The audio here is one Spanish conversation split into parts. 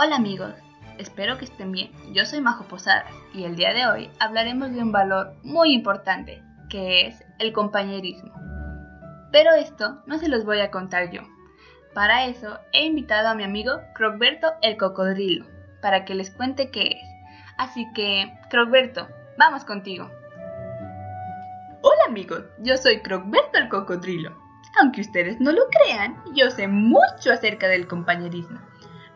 Hola amigos, espero que estén bien. Yo soy Majo Posadas y el día de hoy hablaremos de un valor muy importante, que es el compañerismo. Pero esto no se los voy a contar yo. Para eso he invitado a mi amigo Crocberto el Cocodrilo, para que les cuente qué es. Así que, Crocberto, vamos contigo. Hola amigos, yo soy Crocberto el Cocodrilo. Aunque ustedes no lo crean, yo sé mucho acerca del compañerismo.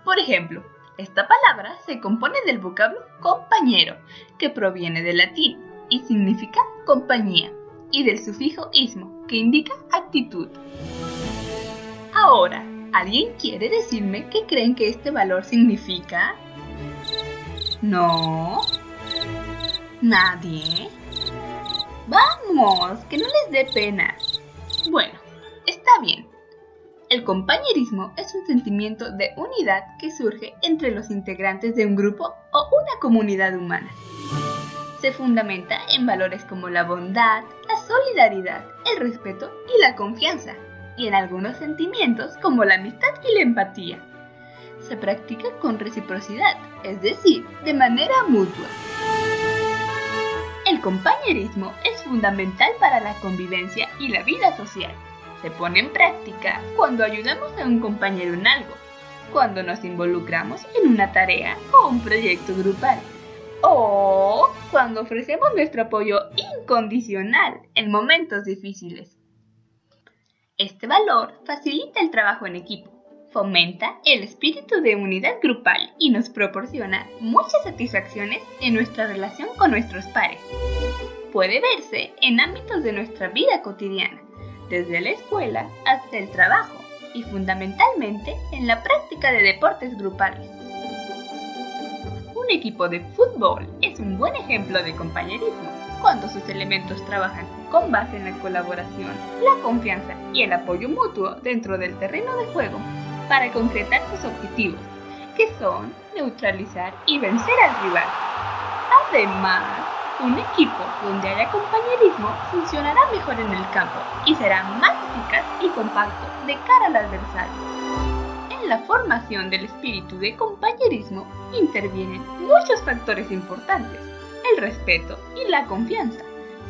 Por ejemplo, esta palabra se compone del vocablo compañero, que proviene del latín y significa compañía, y del sufijo ismo, que indica actitud. Ahora, ¿alguien quiere decirme qué creen que este valor significa? ¿No? ¿Nadie? Vamos, que no les dé pena. Bueno. El compañerismo es un sentimiento de unidad que surge entre los integrantes de un grupo o una comunidad humana. Se fundamenta en valores como la bondad, la solidaridad, el respeto y la confianza, y en algunos sentimientos como la amistad y la empatía. Se practica con reciprocidad, es decir, de manera mutua. El compañerismo es fundamental para la convivencia y la vida social se pone en práctica cuando ayudamos a un compañero en algo, cuando nos involucramos en una tarea o un proyecto grupal, o cuando ofrecemos nuestro apoyo incondicional en momentos difíciles. Este valor facilita el trabajo en equipo, fomenta el espíritu de unidad grupal y nos proporciona muchas satisfacciones en nuestra relación con nuestros pares. Puede verse en ámbitos de nuestra vida cotidiana, desde la escuela hasta el trabajo y fundamentalmente en la práctica de deportes grupales. Un equipo de fútbol es un buen ejemplo de compañerismo cuando sus elementos trabajan con base en la colaboración, la confianza y el apoyo mutuo dentro del terreno de juego para concretar sus objetivos, que son neutralizar y vencer al rival. Además, un equipo donde haya compañerismo funcionará mejor en el campo y será más eficaz y compacto de cara al adversario. En la formación del espíritu de compañerismo intervienen muchos factores importantes, el respeto y la confianza,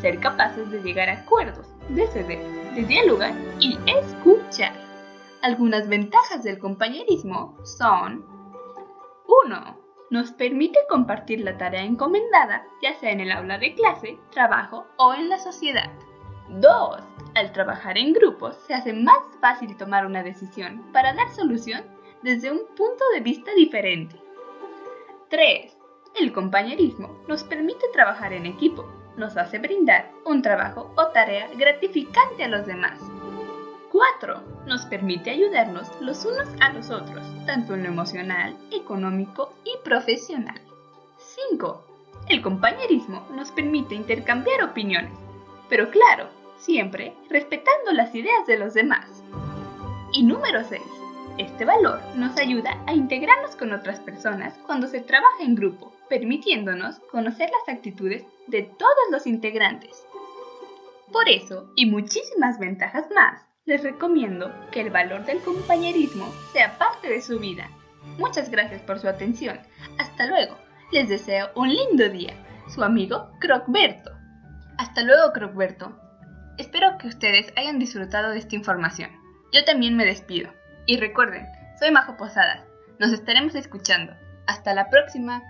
ser capaces de llegar a acuerdos, de ceder, de dialogar y escuchar. Algunas ventajas del compañerismo son 1 nos permite compartir la tarea encomendada, ya sea en el aula de clase, trabajo o en la sociedad. 2. Al trabajar en grupos se hace más fácil tomar una decisión para dar solución desde un punto de vista diferente. 3. El compañerismo nos permite trabajar en equipo, nos hace brindar un trabajo o tarea gratificante a los demás. 4. Nos permite ayudarnos los unos a los otros, tanto en lo emocional, económico y profesional. 5. El compañerismo nos permite intercambiar opiniones, pero claro, siempre respetando las ideas de los demás. Y número 6. Este valor nos ayuda a integrarnos con otras personas cuando se trabaja en grupo, permitiéndonos conocer las actitudes de todos los integrantes. Por eso, y muchísimas ventajas más, les recomiendo que el valor del compañerismo sea parte de su vida. Muchas gracias por su atención. Hasta luego. Les deseo un lindo día. Su amigo Crocberto. Hasta luego, Crocberto. Espero que ustedes hayan disfrutado de esta información. Yo también me despido. Y recuerden, soy Majo Posadas. Nos estaremos escuchando. Hasta la próxima.